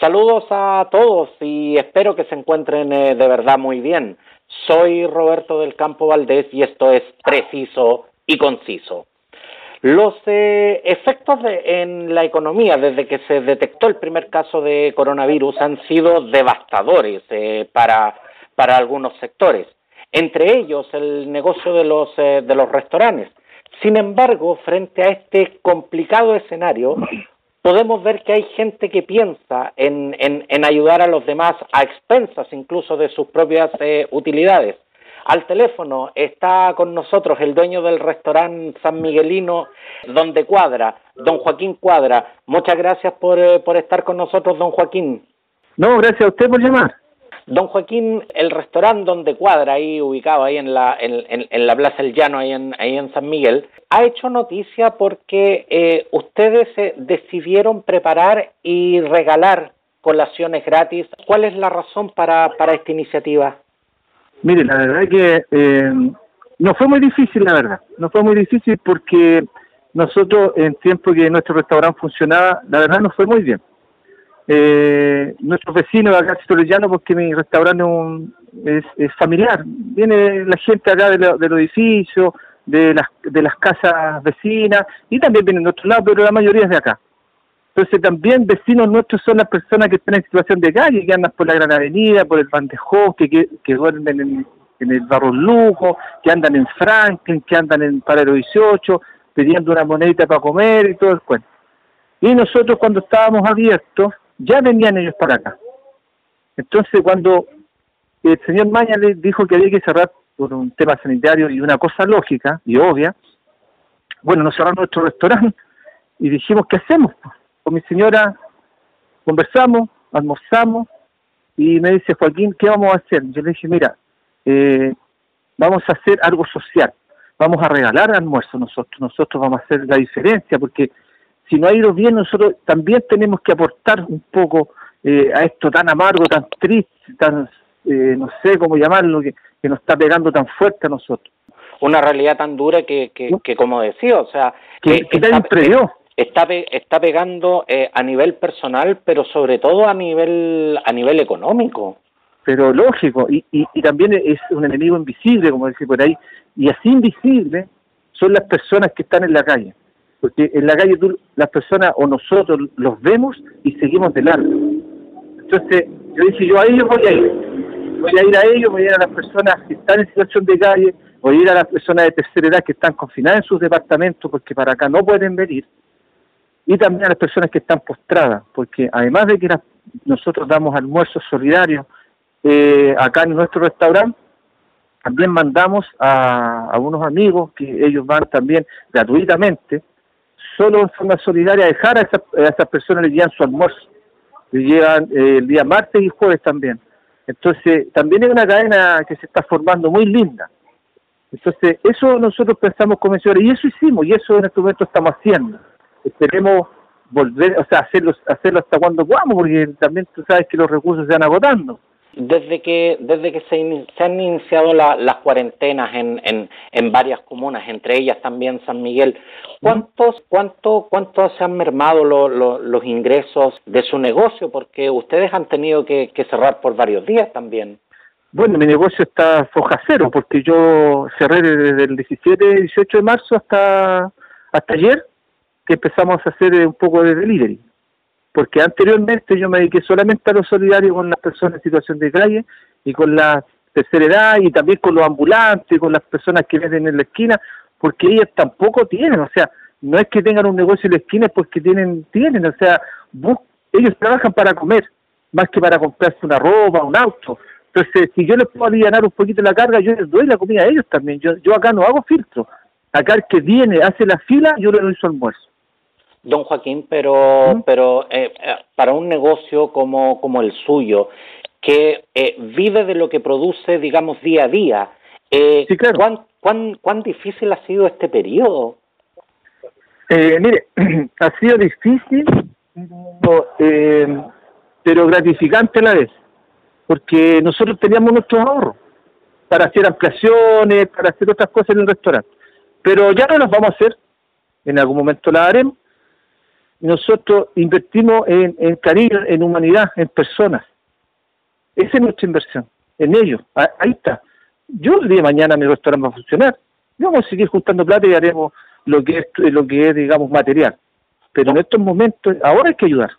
Saludos a todos y espero que se encuentren eh, de verdad muy bien. Soy Roberto del Campo Valdés y esto es preciso y conciso. Los eh, efectos en la economía desde que se detectó el primer caso de coronavirus han sido devastadores eh, para, para, algunos sectores, entre ellos el negocio de los, eh, de los restaurantes. Sin embargo, frente a este complicado escenario, podemos ver que hay gente que piensa en, en, en ayudar a los demás a expensas incluso de sus propias utilidades. Al teléfono está con nosotros el dueño del restaurante San Miguelino, donde Cuadra, don Joaquín Cuadra. Muchas gracias por, eh, por estar con nosotros, don Joaquín. No, gracias a usted por llamar. Don Joaquín, el restaurante donde cuadra, ahí ubicado ahí en la, en, en, la Plaza del Llano, ahí en, ahí en San Miguel, ha hecho noticia porque eh, ustedes eh, decidieron preparar y regalar colaciones gratis. ¿Cuál es la razón para, para esta iniciativa? Mire, la verdad que eh, no fue muy difícil, la verdad. No fue muy difícil porque nosotros, en tiempo que nuestro restaurante funcionaba, la verdad no fue muy bien. Eh, nuestros vecinos acá Llano, porque mi restaurante es, es, familiar. Viene la gente acá de, los edificios, de las, de las casas vecinas, y también vienen de otro lado, pero la mayoría es de acá. Entonces también vecinos nuestros son las personas que están en situación de calle, que andan por la Gran Avenida, por el Bandejón, que, que, duermen en, el Barro Lujo, que andan en Franklin, que andan en Parero 18, pidiendo una monedita para comer y todo el cuento. Y nosotros cuando estábamos abiertos, ya venían ellos para acá. Entonces cuando el señor Maña le dijo que había que cerrar por un tema sanitario y una cosa lógica y obvia, bueno, nos cerraron nuestro restaurante y dijimos, ¿qué hacemos? con mi señora conversamos, almorzamos y me dice, Joaquín, ¿qué vamos a hacer? Yo le dije, mira, eh, vamos a hacer algo social, vamos a regalar almuerzo nosotros, nosotros vamos a hacer la diferencia, porque si no ha ido bien, nosotros también tenemos que aportar un poco eh, a esto tan amargo, tan triste, tan, eh, no sé cómo llamarlo, que, nos está pegando tan fuerte a nosotros. Una realidad tan dura que, que, que como decía, o sea... Que, que, que está, está pegando eh, a nivel personal, pero sobre todo a nivel, a nivel económico. Pero lógico, y, y, también es un enemigo invisible, como decía por ahí, y así invisible son las personas que están en la calle, porque en la calle tú, las personas o nosotros los vemos y seguimos de. Entonces, yo dije, yo a ellos voy a ir, voy a ir a ellos, voy a ir a las personas que están en situación de calle, voy a ir a las personas de tercera edad que están confinadas en sus departamentos porque para acá no pueden venir, y también a las personas que están postradas, porque además de que nosotros damos almuerzos solidarios eh, acá en nuestro restaurante, también mandamos a, unos amigos que ellos van también gratuitamente, solo en forma solidaria, a dejar a, esas personas le llevan su almuerzo, le llevan eh, el día martes y jueves también. Entonces, también es una cadena que se está formando muy linda. Entonces, eso nosotros pensamos como y eso hicimos, y eso en este momento estamos haciendo esperemos volver, o sea, hacerlo, hacerlo hasta cuando podamos, porque también tú sabes que los recursos se van agotando. Desde que desde que se, se han iniciado las cuarentenas en, en, en, varias comunas, entre ellas también San Miguel, ¿cuántos cuánto cuánto se han mermado los ingresos de su negocio? Porque ustedes han tenido que, que cerrar por varios días también. Bueno, mi negocio está foja cero, porque yo cerré desde el 17, 18 de marzo hasta hasta ayer que empezamos a hacer un poco de delivery. Porque anteriormente yo me dediqué solamente a lo solidario con las personas en situación de calle y con la tercera edad y también con los ambulantes, con las personas que venden en la esquina, porque ellas tampoco tienen, o sea, no es que tengan un negocio en la esquina, es porque tienen, tienen, o sea, ellos trabajan para comer, más que para comprarse una ropa, un auto. Entonces, si yo les puedo aliviar un poquito la carga, yo les doy la comida a ellos también. Yo, yo acá no hago filtro. Acá el que viene, hace la fila, yo le doy su almuerzo. Don Joaquín, pero, pero eh, eh, para un negocio como, como el suyo, que eh, vive de lo que produce, digamos, día a día, ¿cuán, cuán, ¿cuán difícil ha sido este periodo? mire, ha sido difícil, pero gratificante a la vez, porque nosotros teníamos nuestros ahorros para hacer ampliaciones, para hacer otras cosas en el restaurante, pero ya no las vamos a hacer, en algún momento las haremos, nosotros invertimos en, en cariño, en humanidad, en personas. Esa es nuestra inversión, en ellos. Ahí está. Yo el día de mañana mi restaurante va a funcionar. Vamos a seguir juntando plata y haremos lo que es, lo que es digamos, material. Pero en estos momentos, ahora hay que ayudar.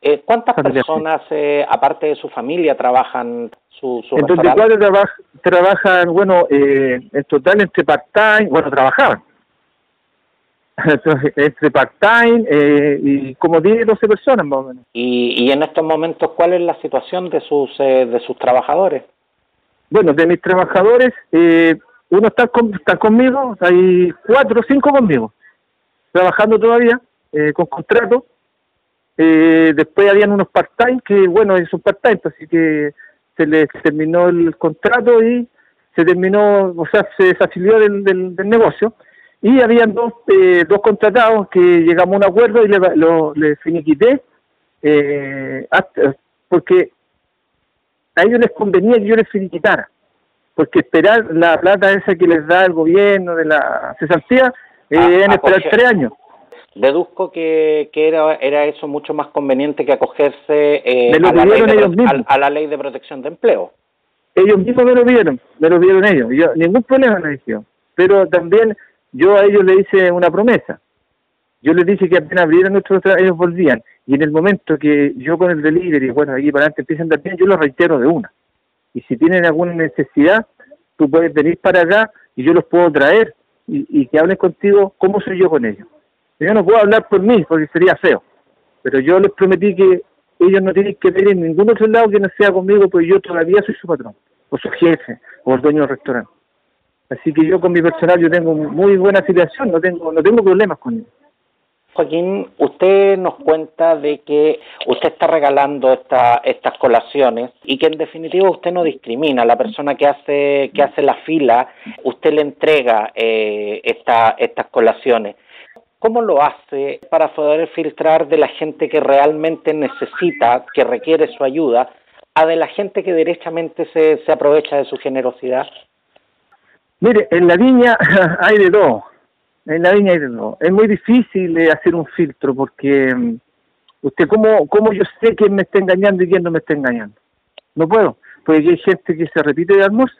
Eh, ¿Cuántas personas, eh, aparte de su familia, trabajan su, su En 24 trabajan, bueno, eh, en total entre part-time, bueno, trabajaban. Entre part-time eh, y como 10, 12 personas más o menos. ¿Y, y en estos momentos cuál es la situación de sus, eh, de sus trabajadores? Bueno, de mis trabajadores, eh, uno está, con, está conmigo, hay cuatro o cinco conmigo, trabajando todavía, eh, con contrato. Eh, después habían unos part-time que, bueno, es un part-time, pues, así que se les terminó el contrato y se terminó, o sea, se desafilió del, del, negocio. Y habían dos, eh, dos contratados que llegamos a un acuerdo y le, lo, le finiquité, eh, porque a ellos les convenía que yo les finiquitara, porque esperar la plata esa que les da el gobierno de la cesantía, eh, ah, esperar tres años. Deduzco que, que era, era eso mucho más conveniente que acogerse eh, a, la ley de, a, la ley de protección de empleo. Ellos mismos me lo vieron, me lo vieron ellos. Yo, ningún problema me dijeron. Pero también yo a ellos les hice una promesa. Yo les dije que apenas abrieran nuestros ellos volvían. Y en el momento que yo con el delivery, bueno, aquí para adelante empiecen también, yo lo reitero de una. Y si tienen alguna necesidad, tú puedes venir para acá y yo los puedo traer y, y que hablen contigo cómo soy yo con ellos. Yo no puedo hablar por mí porque sería feo, pero yo les prometí que ellos no tienen que ver en ningún otro lado que no sea conmigo, porque yo todavía soy su patrón, o su jefe, o el dueño del restaurante. Así que yo con mi personal yo tengo muy buena afiliación, no tengo no tengo problemas con ellos. Joaquín, usted nos cuenta de que usted está regalando esta, estas colaciones y que en definitiva usted no discrimina. La persona que hace que hace la fila, usted le entrega eh, esta, estas colaciones. ¿Cómo lo hace para poder filtrar de la gente que realmente necesita, que requiere su ayuda, a de la gente que derechamente se, se aprovecha de su generosidad? Mire, en la viña hay de todo. En la viña hay de todo. Es muy difícil hacer un filtro porque mm, usted, ¿cómo, ¿cómo yo sé quién me está engañando y quién no me está engañando? No puedo, porque hay gente que se repite de almuerzo.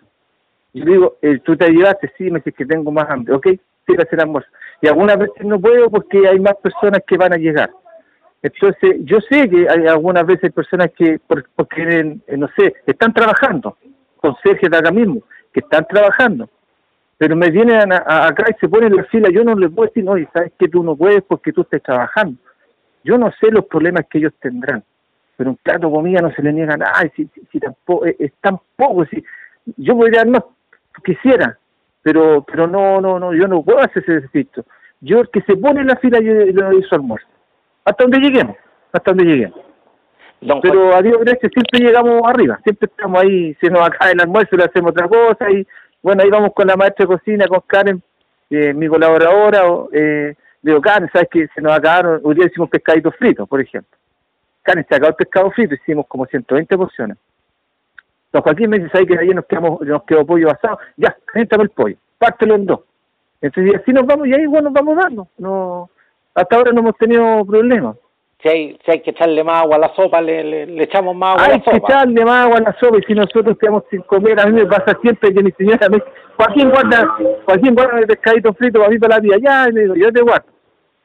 Yo digo, eh, tú te ayudaste, sí, me dices que tengo más hambre, ok, sí, hacer almuerzo y algunas veces no puedo porque hay más personas que van a llegar. Entonces, yo sé que hay algunas veces personas que, porque, eh, no sé, están trabajando, con Sergio de acá mismo, que están trabajando, pero me vienen acá y se ponen en la fila, yo no les puedo decir, no, y sabes que tú no puedes porque tú estás trabajando. Yo no sé los problemas que ellos tendrán, pero un plato de comida no se le niega nada, si, si, tampoco, es, es, tan poco, si, yo podría dar más, quisiera, pero pero no no no yo no puedo hacer ese ejercicio yo el que se pone en la fila yo le doy su almuerzo hasta donde lleguemos hasta donde lleguemos. Pero a Dios gracias siempre llegamos arriba siempre estamos ahí se nos acaba el almuerzo le hacemos otra cosa y bueno ahí vamos con la maestra de cocina con Karen eh, mi colaboradora eh, digo Karen sabes que se nos acabaron hoy día hicimos pescaditos fritos por ejemplo Karen se acabó el pescado frito hicimos como 120 porciones Don Joaquín me dice, ¿sabes que ayer nos, quedamos, nos quedó pollo asado? Ya, entra el pollo, pártelo en dos. Entonces, así nos vamos y ahí igual nos vamos dando. No, hasta ahora no hemos tenido problemas. Si hay, si hay que echarle más agua a la sopa, le, le, echamos más agua hay a la sopa. Hay que echarle más agua a la sopa y si nosotros quedamos sin comer, a mí me pasa siempre que mi señora me Joaquín guarda, Joaquín guarda el pescadito frito para mí para la vida, ya, y le digo, yo te guardo.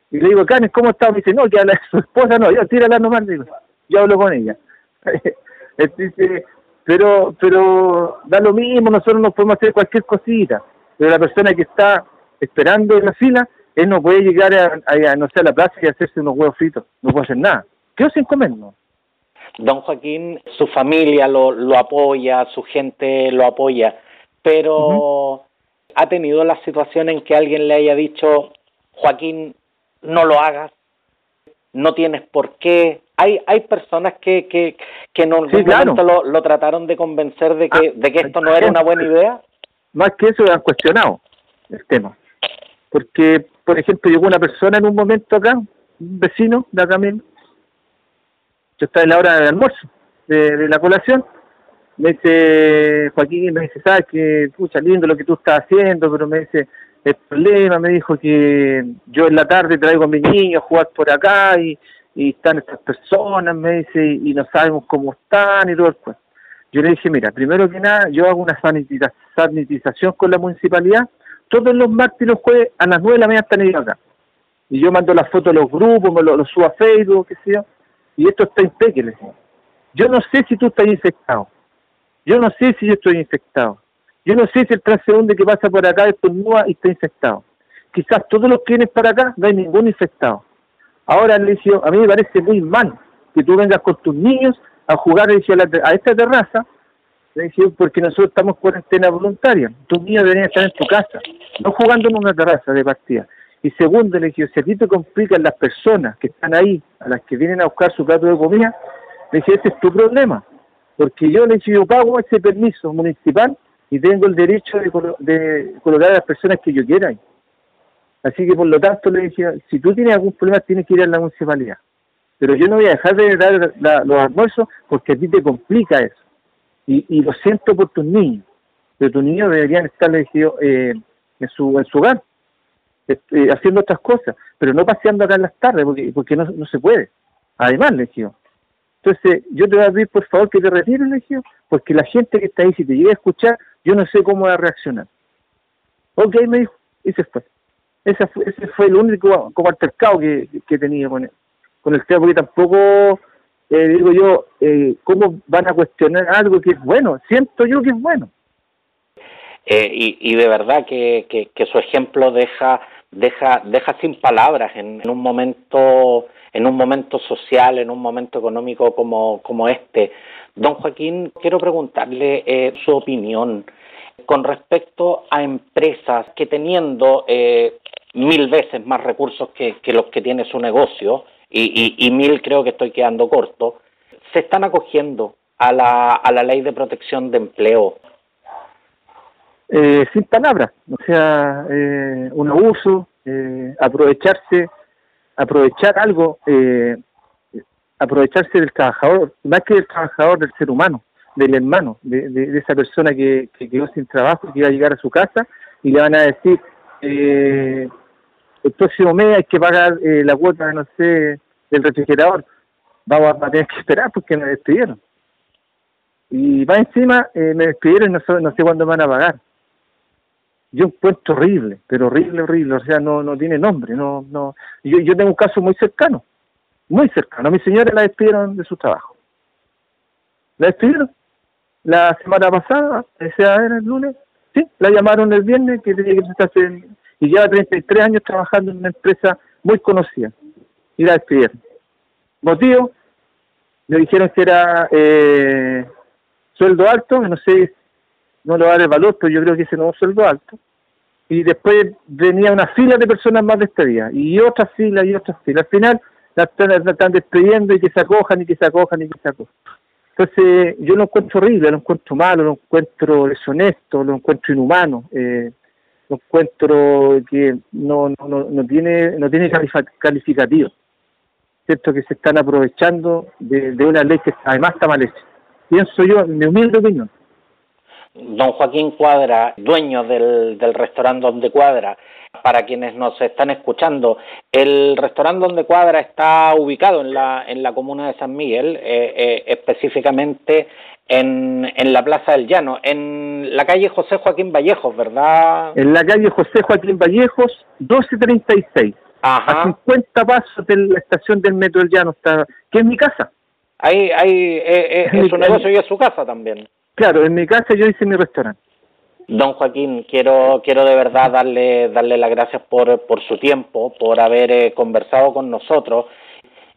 Y le digo, Canes, ¿cómo está? Me dice, no, que a la, su esposa no, yo tírala nomás, digo, yo hablo con ella. Entonces, pero pero da lo mismo, nosotros no podemos hacer cualquier cosita, pero la persona que está esperando en la fila, él no puede llegar a, no sé, a la plaza y hacerse unos huevos fritos, no puede hacer nada, quedó sin comer, ¿no? Don Joaquín, su familia lo, lo apoya, su gente lo apoya, pero ha tenido la situación en que alguien le haya dicho, Joaquín, no lo hagas, no tienes por qué, hay hay personas que que, que en algún momento lo, lo, trataron de convencer de que ah, de que esto no era una buena idea. Más que eso han cuestionado el tema porque por ejemplo llegó una persona en un momento acá un vecino de acá mismo yo estaba en la hora del almuerzo de, la colación me dice Joaquín me dice sabes que pucha lindo lo que tú estás haciendo pero me dice el problema, me dijo que yo en la tarde traigo a mis niños a jugar por acá y, y están estas personas, me dice, y, no sabemos cómo están y todo el cuento. Yo le dije, mira, primero que nada, yo hago una sanitización con la municipalidad, todos los martes y los jueves a las nueve de la mañana están ellos acá. Y yo mando las fotos a los grupos, me lo, subo a Facebook, qué sé yo, y esto está impecable. Yo no sé si tú estás infectado. Yo no sé si yo estoy infectado. Yo no sé si el transeúnte que pasa por acá estornuda y está infectado. Quizás todos los que vienen para acá no hay ningún infectado. Ahora, le a mí me parece muy mal que tú vengas con tus niños a jugar a, esta terraza, le dije, porque nosotros estamos en cuarentena voluntaria. Tus niños deberían estar en tu casa, no jugando en una terraza de partida. Y segundo, le dije, si a ti te complican las personas que están ahí, a las que vienen a buscar su plato de comida, le dije, ese es tu problema. Porque yo le dije, yo pago ese permiso municipal y tengo el derecho de, colocar a las personas que yo quiera ahí. Así que por lo tanto le decía, si tú tienes algún problema tienes que ir a la municipalidad. Pero yo no voy a dejar de dar los almuerzos porque a ti te complica eso. Y, lo siento por tus niños. Pero tus niños deberían estar eh, en, su, en su hogar, eh, haciendo otras cosas, pero no paseando acá en las tardes porque, porque no, no se puede. Además, le dije, entonces, yo te voy a pedir por favor que te retires, le dije, porque la gente que está ahí, si te llega a escuchar, yo no sé cómo va a reaccionar. Ok, me dijo, y se fue. Ese fue, ese fue el único como altercado que, que tenía con, con el tema, porque tampoco, eh, digo yo, eh, ¿cómo van a cuestionar algo que es bueno? Siento yo que es bueno. Eh, y, y de verdad que, que, su ejemplo deja deja deja sin palabras en, un momento en un momento social en un momento económico como como este don Joaquín quiero preguntarle su opinión con respecto a empresas que teniendo eh, mil veces más recursos que, los que tiene su negocio, y, mil creo que estoy quedando corto, se están acogiendo a la, a la ley de protección de empleo. Eh, sin palabras, o sea, eh, un abuso, eh, aprovecharse, aprovechar algo, aprovecharse del trabajador, más que del trabajador, del ser humano, del hermano, de, de, esa persona que, que, quedó sin trabajo, que iba a llegar a su casa y le van a decir, eh, el próximo mes hay que pagar eh, la cuota, no sé, del refrigerador. Vamos a tener que esperar porque me despidieron. Y va encima, eh, me despidieron y no sé, no sé cuándo me van a pagar. Yo encuentro horrible, pero horrible, horrible. O sea, no, no tiene nombre. no no yo, yo tengo un caso muy cercano, muy cercano. A mi señora la despidieron de su trabajo. La despidieron la semana pasada, ese era el lunes, sí, la llamaron el viernes que tenía que presentarse en, y lleva 33 años trabajando en una empresa muy conocida y la despidieron. Motivo, me dijeron que era eh, sueldo alto, no sé, no le va a dar el valor, pero yo creo que ese no es sueldo alto. Y después venía una fila de personas más despedidas, y otras filas y otras filas. Al final la están, despidiendo y que se acojan y que se acojan y que se acojan. Entonces yo lo encuentro horrible, lo encuentro malo, lo encuentro deshonesto, lo encuentro inhumano. Eh, encuentro que no, no, no tiene no tiene calificativo cierto que se están aprovechando de, una ley que además está mal hecha. Pienso yo en mi humilde opinión don Joaquín Cuadra dueño del, del restaurante donde Cuadra para quienes nos están escuchando el restaurante donde Cuadra está ubicado en la en la comuna de San Miguel eh, eh, específicamente en, en la Plaza del Llano, en la calle José Joaquín Vallejos, ¿verdad? En la calle José Joaquín Vallejos, 1236. Ajá. A 50 pasos de la estación del Metro del Llano, está, que es mi casa. Ahí, ahí eh, eh, es, su negocio y es su casa también. Claro, en mi casa yo hice mi restaurante. Don Joaquín, quiero quiero de verdad darle darle las gracias por, por su tiempo, por haber eh, conversado con nosotros.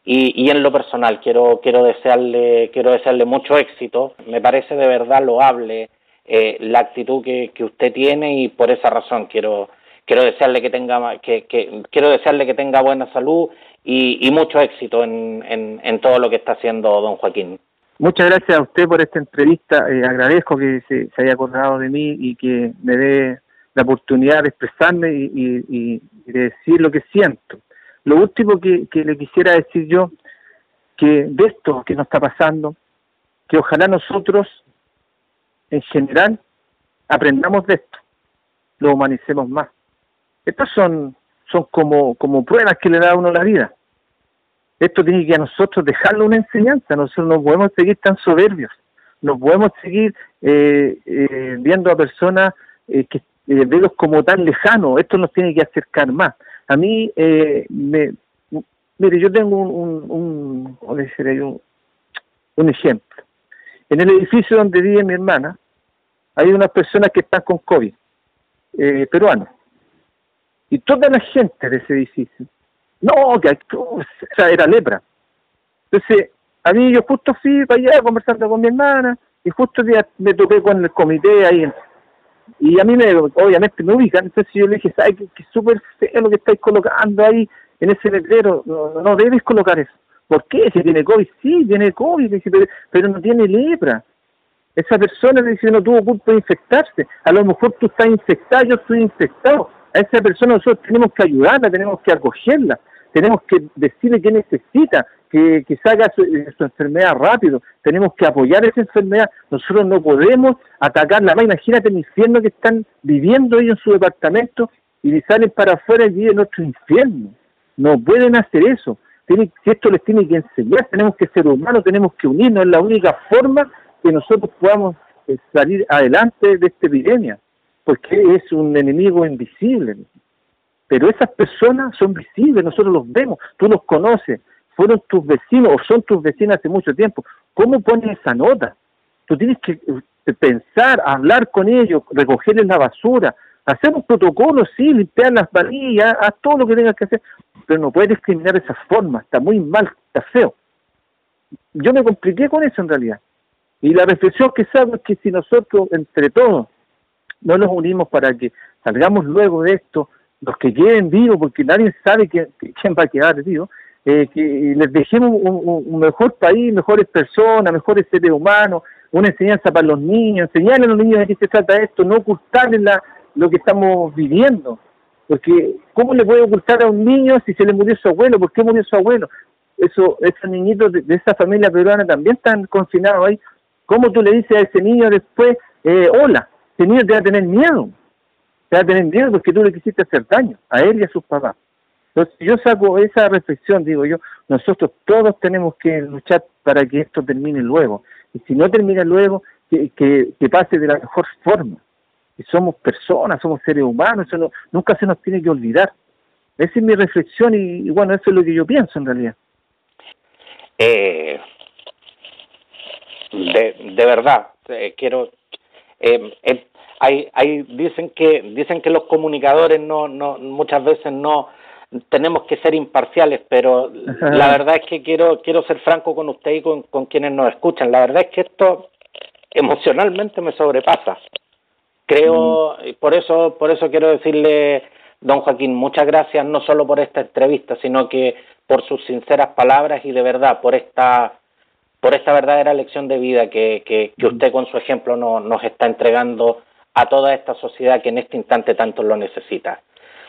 Y, y en lo personal quiero quiero desearle quiero desearle mucho éxito. Me parece de verdad loable eh, la actitud que, que usted tiene y por esa razón quiero quiero desearle que tenga que, que quiero desearle que tenga buena salud y, y mucho éxito en, en, en, todo lo que está haciendo don Joaquín muchas gracias a usted por esta entrevista. Eh, agradezco que se, haya acordado de mí y que me dé la oportunidad de expresarme y, y, y de decir lo que siento. Lo último que, le quisiera decir yo, que de esto que nos está pasando, que ojalá nosotros, en general, aprendamos de esto, lo humanicemos más, Estas son, son como, como pruebas que le da a uno la vida. Esto tiene que a nosotros dejarlo una enseñanza. Nosotros no podemos seguir tan soberbios. No podemos seguir eh, eh, viendo a personas eh, que eh, verlos como tan lejanos. Esto nos tiene que acercar más. A mí, me, mire, yo tengo un, un, un, un ejemplo. En el edificio donde vive mi hermana, hay unas personas que están con COVID, eh, peruanos. Y toda la gente de ese edificio, no, que o sea, era lepra. Entonces, a mí yo justo fui para allá conversando con mi hermana, y justo me toqué con el comité ahí. Y a mí, me, obviamente, me ubican. Entonces yo le dije, ¿sabes qué, súper feo lo que estáis colocando ahí en ese letrero? No, no debes colocar eso. ¿Por qué? Si tiene COVID, sí, tiene COVID, pero, no tiene lepra. Esa persona dice no tuvo culpa de infectarse. A lo mejor tú estás infectado, yo estoy infectado. A esa persona nosotros tenemos que ayudarla, tenemos que acogerla, tenemos que decirle qué necesita, que, que salga su, su, enfermedad rápido, tenemos que apoyar esa enfermedad. Nosotros no podemos atacarla más. Imagínate el infierno que están viviendo ellos en su departamento y salen para afuera y viven otro infierno. No pueden hacer eso si esto les tiene que enseñar, tenemos que ser humanos, tenemos que unirnos, es la única forma que nosotros podamos eh, salir adelante de esta epidemia, porque es un enemigo invisible. Pero esas personas son visibles, nosotros los vemos, tú los conoces, fueron tus vecinos o son tus vecinos hace mucho tiempo. ¿Cómo pones esa nota? Tú tienes que eh, pensar, hablar con ellos, recogerles la basura, hacer un protocolo, sí, limpiar las varillas, haz todo lo que tengas que hacer, pero no puedes discriminar de esa forma, está muy mal, está feo. Yo me compliqué con eso en realidad. Y la reflexión que saco es que si nosotros, entre todos, no nos unimos para que salgamos luego de esto, los que queden vivos, porque nadie sabe quién, va a quedar vivo, eh, que les dejemos un, mejor país, mejores personas, mejores seres humanos, una enseñanza para los niños, enseñarles a los niños de qué se trata esto, no ocultarles la, lo que estamos viviendo. Porque, ¿cómo le puede ocultar a un niño si se le murió su abuelo? ¿Por qué murió su abuelo? Eso, esos niñitos de, esa familia peruana también están confinados ahí. ¿Cómo tú le dices a ese niño después, eh, hola? Ese niño te va a tener miedo. Te va a tener miedo porque tú le quisiste hacer daño a él y a sus papás. Entonces, yo saco esa reflexión, digo yo, nosotros todos tenemos que luchar para que esto termine luego. Y si no termina luego, que, pase de la mejor forma somos personas, somos seres humanos, eso nunca se nos tiene que olvidar. Esa es mi reflexión y, bueno, eso es lo que yo pienso en realidad. Eh, de, de verdad, eh, quiero... Eh, eh, hay, hay, dicen que dicen que los comunicadores no, no muchas veces no tenemos que ser imparciales, pero la verdad es que quiero quiero ser franco con usted y con, con quienes nos escuchan. La verdad es que esto emocionalmente me sobrepasa. Creo, mm. por eso, por eso quiero decirle, don Joaquín, muchas gracias no solo por esta entrevista, sino que por sus sinceras palabras y de verdad por esta por esta verdadera lección de vida que, que, que mm. usted con su ejemplo no, nos está entregando a toda esta sociedad que en este instante tanto lo necesita.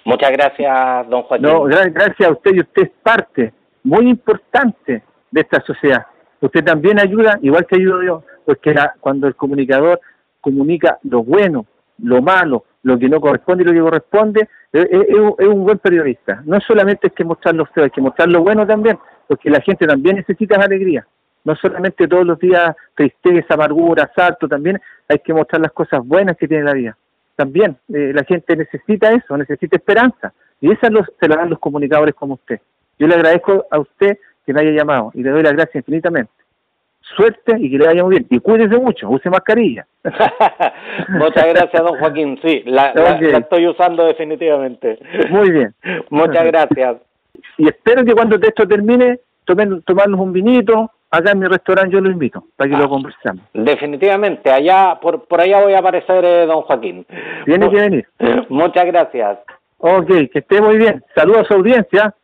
Muchas gracias, don Joaquín. No, gracias a usted y usted es parte muy importante de esta sociedad. Usted también ayuda, igual que ayudo yo, porque cuando el comunicador comunica lo bueno, lo malo, lo que no corresponde y lo que corresponde, es, un buen periodista. No solamente es que mostrar lo feo, hay que mostrar lo bueno también, porque la gente también necesita alegría. No solamente todos los días tristeza, amargura, salto, también hay que mostrar las cosas buenas que tiene la vida. También eh, la gente necesita eso, necesita esperanza. Y esas se la dan los comunicadores como usted. Yo le agradezco a usted que me haya llamado y le doy las gracias infinitamente suerte y que le vaya muy bien. Y cuídese mucho, use mascarilla. Muchas gracias, don Joaquín. Sí, la, estoy usando definitivamente. Muy bien. Muchas gracias. Y espero que cuando esto termine, tomen, tomarnos un vinito. Acá en mi restaurante yo lo invito para que lo ah, conversemos. Definitivamente, allá por, por allá voy a aparecer, eh, don Joaquín. Tiene que venir. Muchas gracias. Ok, que esté muy bien. Saludos a su audiencia.